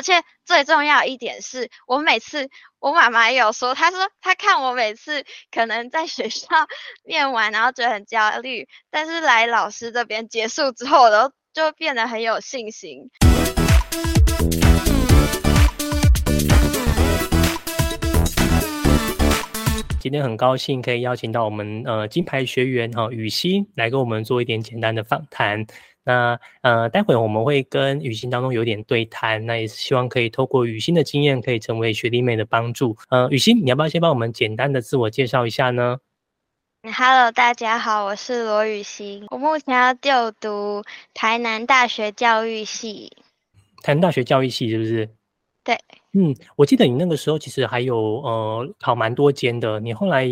而且最重要一点是我每次我妈妈有说，她说她看我每次可能在学校 念完，然后觉得很焦虑，但是来老师这边结束之后，我都就变得很有信心。今天很高兴可以邀请到我们呃金牌学员哈雨欣来跟我们做一点简单的访谈。那呃待会我们会跟雨欣当中有点对谈，那也是希望可以透过雨欣的经验，可以成为学弟妹的帮助。呃，雨欣，你要不要先帮我们简单的自我介绍一下呢？Hello，大家好，我是罗雨欣，我目前要就读台南大学教育系。台南大学教育系是不是？对。嗯，我记得你那个时候其实还有呃考蛮多间的，你后来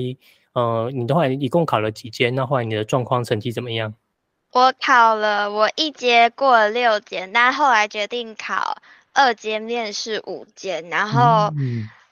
呃你的话一共考了几间？那后来你的状况成绩怎么样？我考了，我一阶过了六阶，但后来决定考二阶面试五阶，然后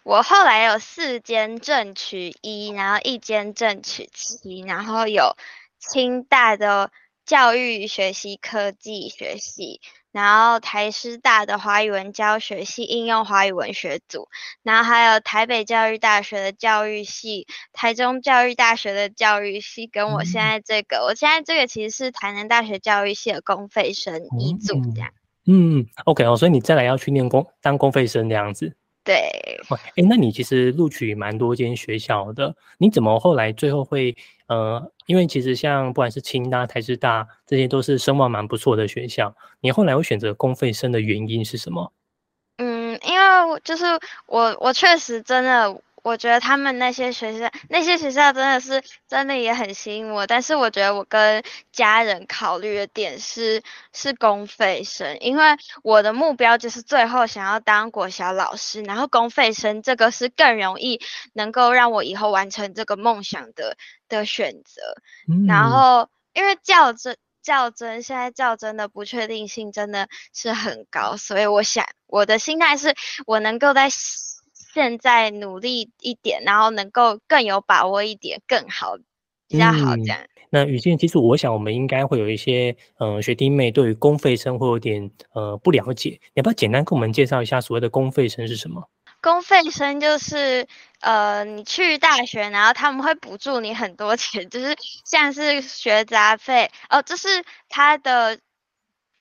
我后来有四间正取一，然后一间正取七，然后有清大的教育学习科技学系。然后台师大的华语文教学系应用华语文学组，然后还有台北教育大学的教育系，台中教育大学的教育系，跟我现在这个，我现在这个其实是台南大学教育系的公费生一组这样。嗯，OK 哦，所以你再来要去念公当公费生这样子。对。哎，那你其实录取蛮多间学校的，你怎么后来最后会？呃，因为其实像不管是清大、台师大，这些都是声望蛮不错的学校。你后来会选择公费生的原因是什么？嗯，因为就是我，我确实真的。我觉得他们那些学校，那些学校真的是真的也很吸引我，但是我觉得我跟家人考虑的点是是公费生，因为我的目标就是最后想要当国小老师，然后公费生这个是更容易能够让我以后完成这个梦想的的选择。然后因为较真较真，现在较真的不确定性真的是很高，所以我想我的心态是我能够在。现在努力一点，然后能够更有把握一点，更好，比较好这样。那雨静，其实我想我们应该会有一些呃学弟妹对于公费生会有点呃不了解，你要不要简单跟我们介绍一下所谓的公费生是什么？公费生就是呃你去大学，然后他们会补助你很多钱，就是像是学杂费哦，这是他的。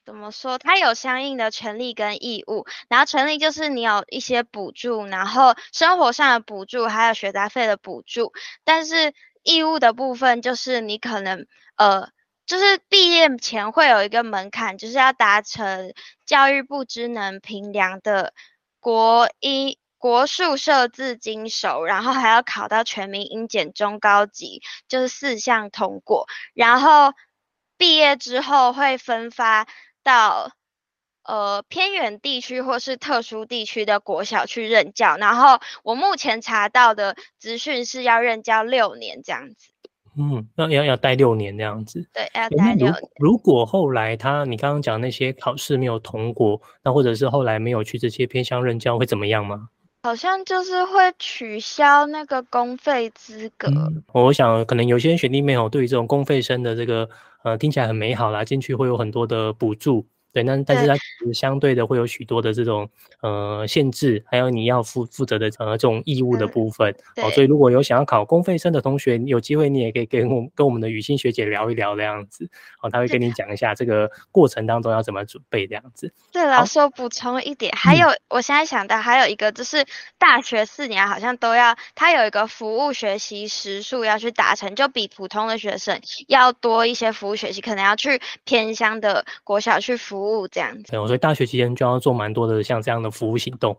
怎么说？它有相应的权利跟义务，然后权利就是你有一些补助，然后生活上的补助，还有学杂费的补助。但是义务的部分就是你可能呃，就是毕业前会有一个门槛，就是要达成教育部职能评量的国一国数设字经手，然后还要考到全民英检中高级，就是四项通过，然后毕业之后会分发。到呃偏远地区或是特殊地区的国小去任教，然后我目前查到的资讯是要任教六年这样子。嗯，那要要待六年这样子。对，要待六年。如果后来他你刚刚讲那些考试没有通过，那或者是后来没有去这些偏乡任教，会怎么样吗？好像就是会取消那个公费资格。我想可能有些学弟妹哦，对于这种公费生的这个呃听起来很美好啦，进去会有很多的补助。对，那但是它相对的会有许多的这种呃限制，还有你要负负责的呃这种义务的部分。哦，所以如果有想要考公费生的同学，有机会你也可以跟我跟我们的雨欣学姐聊一聊这样子。哦，她会跟你讲一下这个过程当中要怎么准备这样子。对老师我补充一点，还有我现在想到还有一个就是大学四年好像都要，他有一个服务学习时数要去达成，就比普通的学生要多一些服务学习，可能要去偏乡的国小去服。服务这样子，所以大学期间就要做蛮多的像这样的服务行动。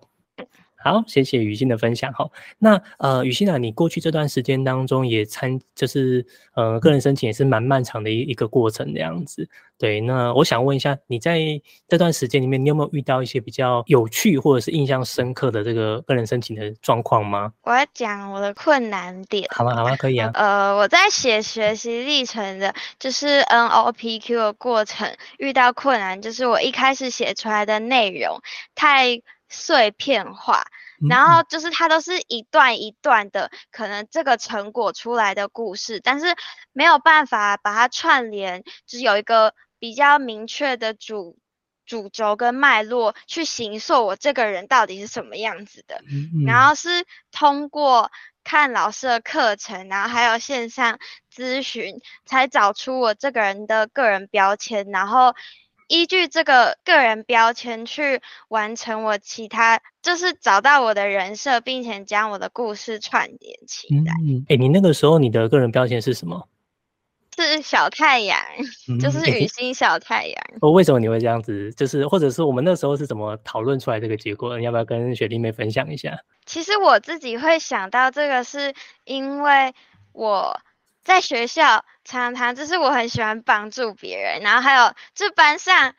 好，谢谢雨欣的分享。哈，那呃，雨欣啊，你过去这段时间当中也参，就是呃，个人申请也是蛮漫长的一一个过程这样子。对，那我想问一下，你在这段时间里面，你有没有遇到一些比较有趣或者是印象深刻的这个个人申请的状况吗？我要讲我的困难点。好吗？好吗？可以啊。呃，我在写学习历程的，就是 NOPQ 的过程遇到困难，就是我一开始写出来的内容太。碎片化，然后就是它都是一段一段的，可能这个成果出来的故事，但是没有办法把它串联，就是有一个比较明确的主主轴跟脉络去形塑我这个人到底是什么样子的。然后是通过看老师的课程，然后还有线上咨询，才找出我这个人的个人标签，然后。依据这个个人标签去完成我其他，就是找到我的人设，并且将我的故事串联起来。哎，你那个时候你的个人标签是什么？是小太阳，就是雨欣小太阳。哦，为什么你会这样子？就是或者是我们那时候是怎么讨论出来这个结果？你要不要跟雪莉妹分享一下？其实我自己会想到这个，是因为我。在学校常常就是我很喜欢帮助别人，然后还有这班上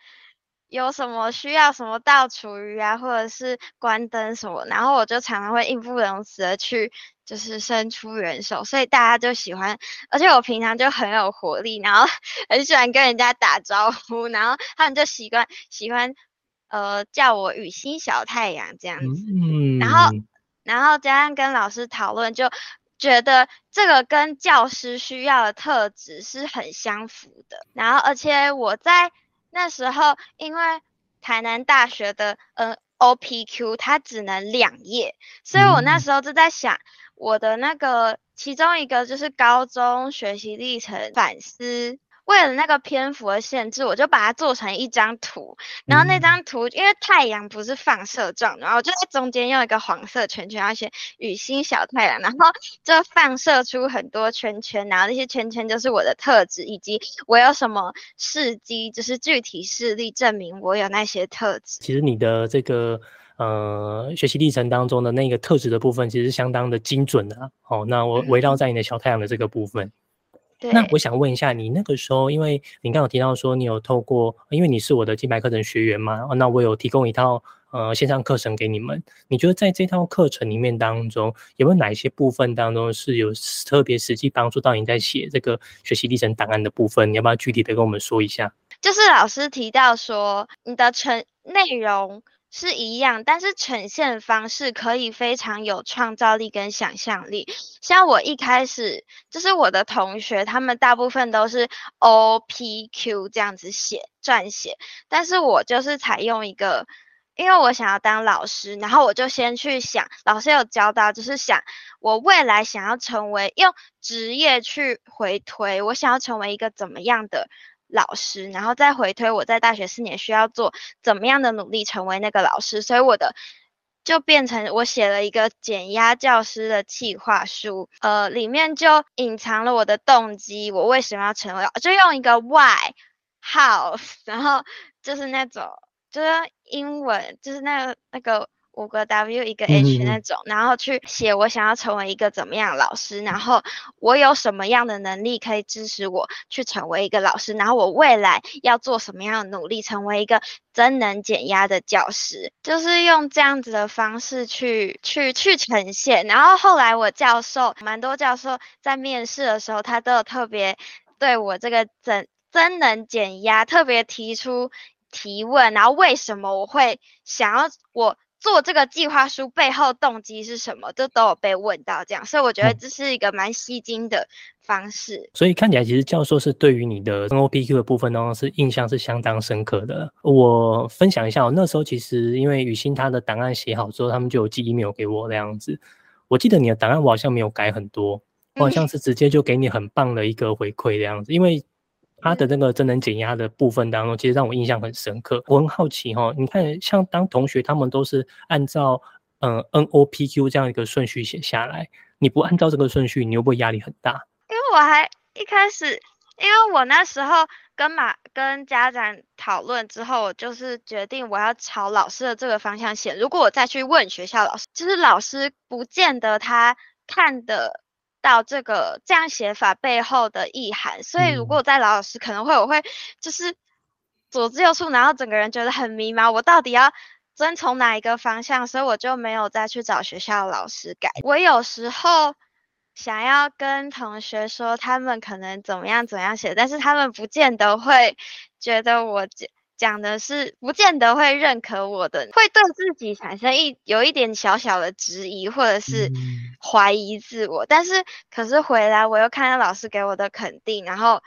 有什么需要什么倒厨余啊，或者是关灯什么，然后我就常常会义不容辞的去就是伸出援手，所以大家就喜欢，而且我平常就很有活力，然后 很喜欢跟人家打招呼，然后他们就习惯喜欢呃叫我雨欣小太阳这样子，然后然后加上跟老师讨论就。觉得这个跟教师需要的特质是很相符的，然后而且我在那时候，因为台南大学的呃 OPQ 它只能两页，所以我那时候就在想，我的那个其中一个就是高中学习历程反思。为了那个篇幅的限制，我就把它做成一张图。然后那张图，因为太阳不是放射状，然后我就在中间用一个黄色圈圈，然后写雨欣小太阳，然后就放射出很多圈圈。然后那些圈圈就是我的特质，以及我有什么事迹，就是具体事例证明我有那些特质。其实你的这个呃学习历程当中的那个特质的部分，其实相当的精准的。哦，那我围绕在你的小太阳的这个部分。那我想问一下，你那个时候，因为你刚有提到说你有透过，因为你是我的金牌课程学员嘛，那我有提供一套呃线上课程给你们。你觉得在这套课程里面当中，有没有哪一些部分当中是有特别实际帮助到你在写这个学习历程档案的部分？你要不要具体的跟我们说一下？就是老师提到说，你的成内容。是一样，但是呈现方式可以非常有创造力跟想象力。像我一开始就是我的同学，他们大部分都是 O P Q 这样子写撰写，但是我就是采用一个，因为我想要当老师，然后我就先去想，老师有教到，就是想我未来想要成为用职业去回推，我想要成为一个怎么样的。老师，然后再回推我在大学四年需要做怎么样的努力成为那个老师，所以我的就变成我写了一个减压教师的计划书，呃，里面就隐藏了我的动机，我为什么要成为，就用一个 why how，然后就是那种就是英文，就是那个那个。五个 W 一个 H 那种，然后去写我想要成为一个怎么样老师，然后我有什么样的能力可以支持我去成为一个老师，然后我未来要做什么样的努力成为一个真能减压的教师，就是用这样子的方式去去去呈现。然后后来我教授蛮多教授在面试的时候，他都有特别对我这个真真能减压特别提出提问，然后为什么我会想要我。做这个计划书背后动机是什么？这都有被问到，这样，所以我觉得这是一个蛮吸睛的方式。所以看起来，其实教授是对于你的 N O P Q 的部分当中是印象是相当深刻的。我分享一下，那时候其实因为雨欣她的档案写好之后，他们就有寄 email 给我那样子。我记得你的档案我好像没有改很多，我好像是直接就给你很棒的一个回馈这样子，因为。他的那个真能减压的部分当中，其实让我印象很深刻。我很好奇哈，你看像当同学他们都是按照嗯 N O P Q 这样一个顺序写下来，你不按照这个顺序，你会不会压力很大？因为我还一开始，因为我那时候跟马跟家长讨论之后，就是决定我要朝老师的这个方向写。如果我再去问学校老师，就是老师不见得他看的。到这个这样写法背后的意涵，所以如果我在老师可能会我会就是左支右绌，然后整个人觉得很迷茫，我到底要遵从哪一个方向？所以我就没有再去找学校老师改。我有时候想要跟同学说他们可能怎么样怎么样写，但是他们不见得会觉得我讲讲的是，不见得会认可我的，会对自己产生一有一点小小的质疑，或者是。怀疑自我，但是可是回来我又看到老师给我的肯定，然后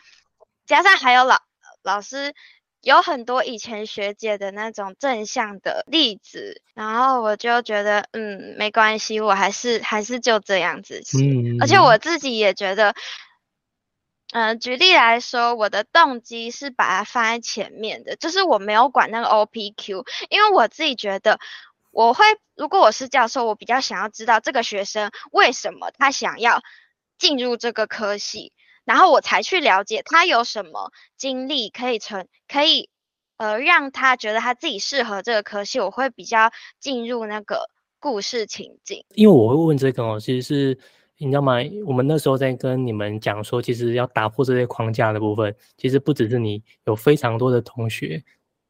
加上还有老老师有很多以前学姐的那种正向的例子，然后我就觉得，嗯，没关系，我还是还是就这样子写。而且我自己也觉得，嗯，举例来说，我的动机是把它放在前面的，就是我没有管那个 OPQ，因为我自己觉得，我会如果我是教授，我比较想要知道这个学生为什么他想要进入这个科系。然后我才去了解他有什么经历可以成，可以呃让他觉得他自己适合这个科系，我会比较进入那个故事情境。因为我会问这个哦，其实是你知道吗？我们那时候在跟你们讲说，其实要打破这些框架的部分，其实不只是你，有非常多的同学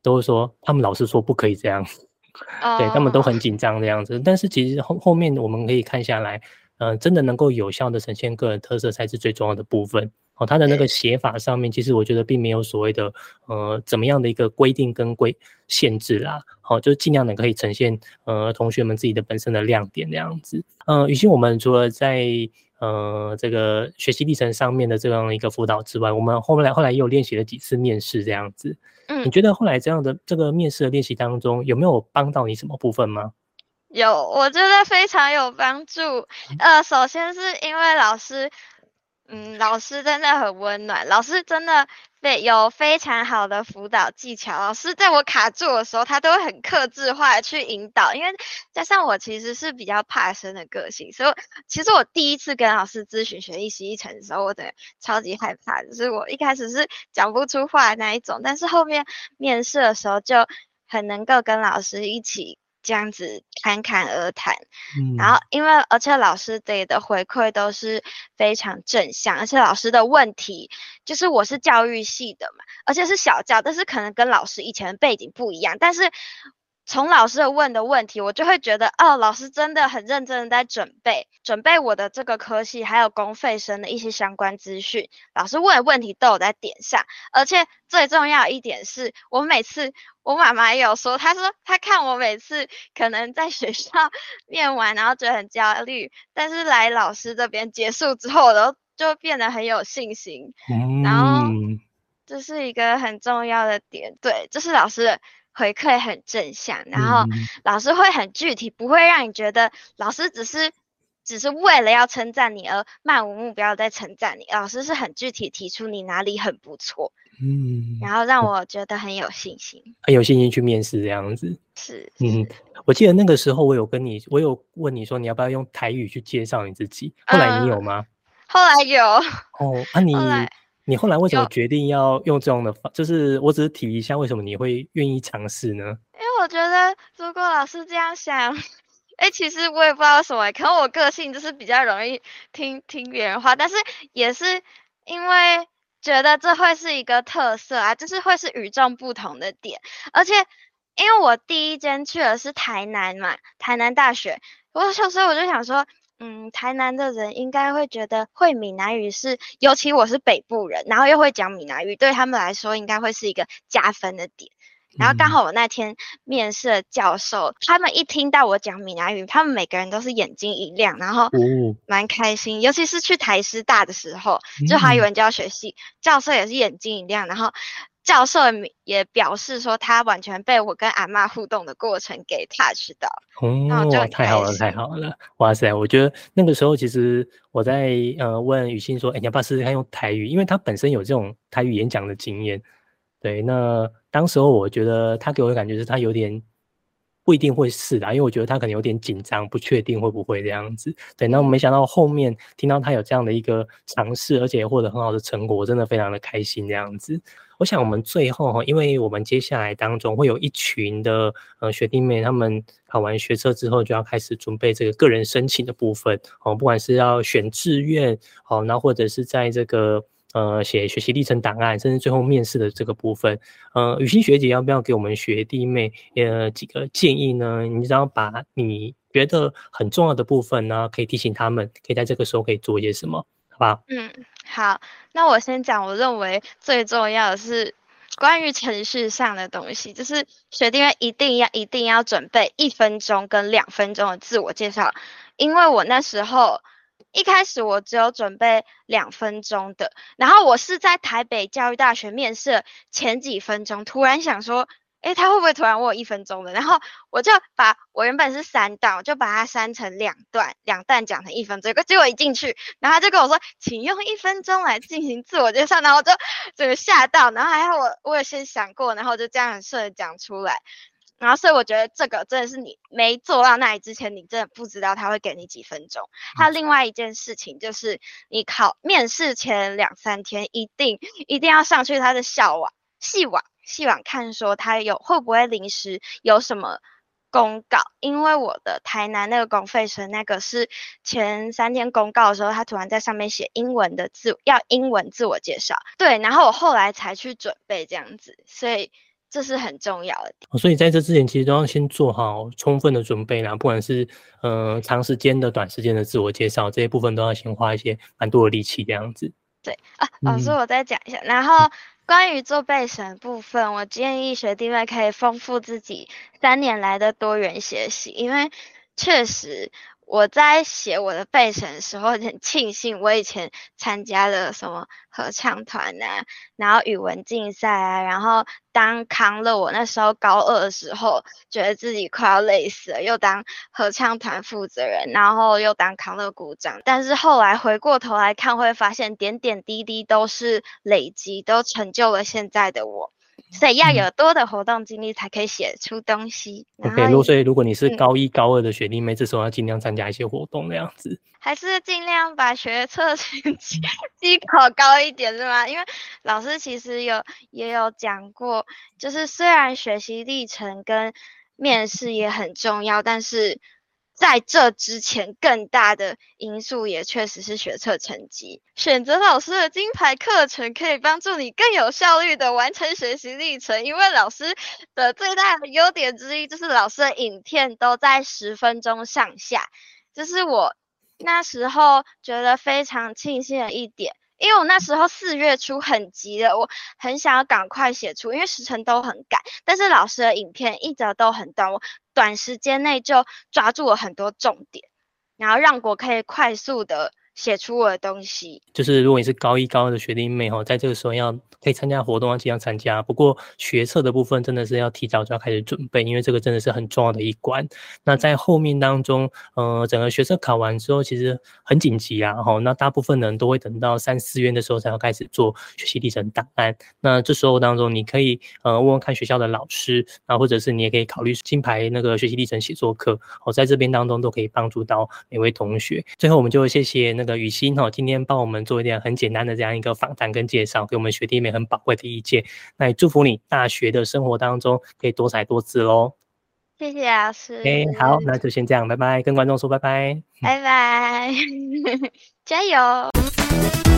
都是说，他们老师说不可以这样，对他们都很紧张这样子。但是其实后后面我们可以看下来。嗯，真的能够有效的呈现个人特色才是最重要的部分哦。他的那个写法上面，其实我觉得并没有所谓的呃怎么样的一个规定跟规限制啦。好，就尽量的可以呈现呃同学们自己的本身的亮点这样子。嗯，雨欣，我们除了在呃这个学习历程上面的这样一个辅导之外，我们后来后来也有练习了几次面试这样子。嗯，你觉得后来这样的这个面试的练习当中，有没有帮到你什么部分吗？有，我觉得非常有帮助。呃，首先是因为老师，嗯，老师真的很温暖，老师真的非有非常好的辅导技巧。老师在我卡住的时候，他都会很克制化的去引导。因为加上我其实是比较怕生的个性，所以其实我第一次跟老师咨询学艺习一层的时候，我的超级害怕，就是我一开始是讲不出话的那一种，但是后面面试的时候就很能够跟老师一起。这样子侃侃而谈，然后因为而且老师给的回馈都是非常正向，而且老师的问题就是我是教育系的嘛，而且是小教，但是可能跟老师以前的背景不一样，但是。从老师问的问题，我就会觉得哦，老师真的很认真的在准备，准备我的这个科系，还有公费生的一些相关资讯。老师问的问题都有在点上，而且最重要一点是，我每次我妈妈也有说，她说她看我每次可能在学校 念完，然后觉得很焦虑，但是来老师这边结束之后，我都就变得很有信心。然后这是一个很重要的点，对，这是老师的。回馈很正向，然后老师会很具体，不会让你觉得老师只是只是为了要称赞你而漫无目标在称赞你。老师是很具体提出你哪里很不错，嗯，然后让我觉得很有信心，很有信心去面试这样子。是，嗯，我记得那个时候我有跟你，我有问你说你要不要用台语去介绍你自己，后来你有吗？后来有。哦，那你。你后来为什么决定要用这样的方？就是我只是提一下，为什么你会愿意尝试呢？因为我觉得，如果老师这样想，哎，其实我也不知道为什么，可能我个性就是比较容易听听别人话，但是也是因为觉得这会是一个特色啊，就是会是与众不同的点。而且因为我第一间去的是台南嘛，台南大学，我小时候我就想说。嗯，台南的人应该会觉得会闽南语是，尤其我是北部人，然后又会讲闽南语，对他们来说应该会是一个加分的点。然后刚好我那天面试的教授，他们一听到我讲闽南语，他们每个人都是眼睛一亮，然后蛮开心。尤其是去台师大的时候，就华语文教学系教授也是眼睛一亮，然后。教授也表示说，他完全被我跟阿妈互动的过程给 touch 到。哦，太好了，太好了！哇塞，我觉得那个时候其实我在呃问雨欣说，哎，你要不要试试看用台语？因为他本身有这种台语演讲的经验。对，那当时候我觉得他给我的感觉是他有点。不一定会试的，因为我觉得他可能有点紧张，不确定会不会这样子。对，那我没想到后面听到他有这样的一个尝试，而且获得很好的成果，我真的非常的开心这样子。我想我们最后哈，因为我们接下来当中会有一群的呃学弟妹，他们考完学测之后就要开始准备这个个人申请的部分哦，不管是要选志愿哦，那或者是在这个。呃，写学习历程档案，甚至最后面试的这个部分，呃，雨欣学姐要不要给我们学弟妹呃几个建议呢？你只要把你觉得很重要的部分呢，可以提醒他们，可以在这个时候可以做一些什么，嗯，好，那我先讲，我认为最重要的是关于程序上的东西，就是学弟妹一定要一定要准备一分钟跟两分钟的自我介绍，因为我那时候。一开始我只有准备两分钟的，然后我是在台北教育大学面试前几分钟，突然想说。哎，他会不会突然问我一分钟的？然后我就把我原本是三段，我就把它删成两段，两段讲成一分钟。结果一进去，然后他就跟我说，请用一分钟来进行自我介绍。然后我就整个吓到，然后还好我我有先想过，然后就这样很顺的讲出来。然后所以我觉得这个真的是你没做到那里之前，你真的不知道他会给你几分钟。还有另外一件事情就是，你考面试前两三天，一定一定要上去他的校网、系网。细网看说他有会不会临时有什么公告，因为我的台南那个公费生那个是前三天公告的时候，他突然在上面写英文的字，要英文自我介绍，对，然后我后来才去准备这样子，所以这是很重要的。所以在这之前其实都要先做好充分的准备啦，不管是呃长时间的、短时间的自我介绍这些部分都要先花一些蛮多的力气这样子。对啊，老师我再讲一下，然后。关于做备审部分，我建议学弟妹可以丰富自己三年来的多元学习，因为确实。我在写我的备审的时候，很庆幸我以前参加了什么合唱团啊，然后语文竞赛啊，然后当康乐。我那时候高二的时候，觉得自己快要累死了，又当合唱团负责人，然后又当康乐鼓掌。但是后来回过头来看，会发现点点滴滴都是累积，都成就了现在的我。所以要有多的活动经历，才可以写出东西。OK，如果所以如果你是高一高二的学弟妹，这时候要尽量参加一些活动，那样子。还是尽量把学测成绩绩考高一点，是吗？因为老师其实有也有讲过，就是虽然学习历程跟面试也很重要，但是。在这之前，更大的因素也确实是学测成绩。选择老师的金牌课程，可以帮助你更有效率的完成学习历程。因为老师的最大的优点之一，就是老师的影片都在十分钟上下，这是我那时候觉得非常庆幸的一点。因为我那时候四月初很急的，我很想要赶快写出，因为时辰都很赶。但是老师的影片一直都很短，我短时间内就抓住了很多重点，然后让我可以快速的写出我的东西。就是如果你是高一高二的学弟妹哈，在这个时候要。可以参加活动要尽量参加，不过学测的部分真的是要提早就要开始准备，因为这个真的是很重要的一关。那在后面当中，呃，整个学测考完之后，其实很紧急啊，哈，那大部分人都会等到三四月的时候才要开始做学习历程档案。那这时候当中，你可以呃问问看学校的老师，然后或者是你也可以考虑金牌那个学习历程写作课，哦，在这边当中都可以帮助到每位同学。最后，我们就谢谢那个雨欣哈，今天帮我们做一点很简单的这样一个访谈跟介绍，给我们学弟妹。很宝贵的意见，那也祝福你大学的生活当中可以多彩多姿喽。谢谢老师。哎，好，那就先这样，拜拜，跟观众说拜拜，拜拜，加油。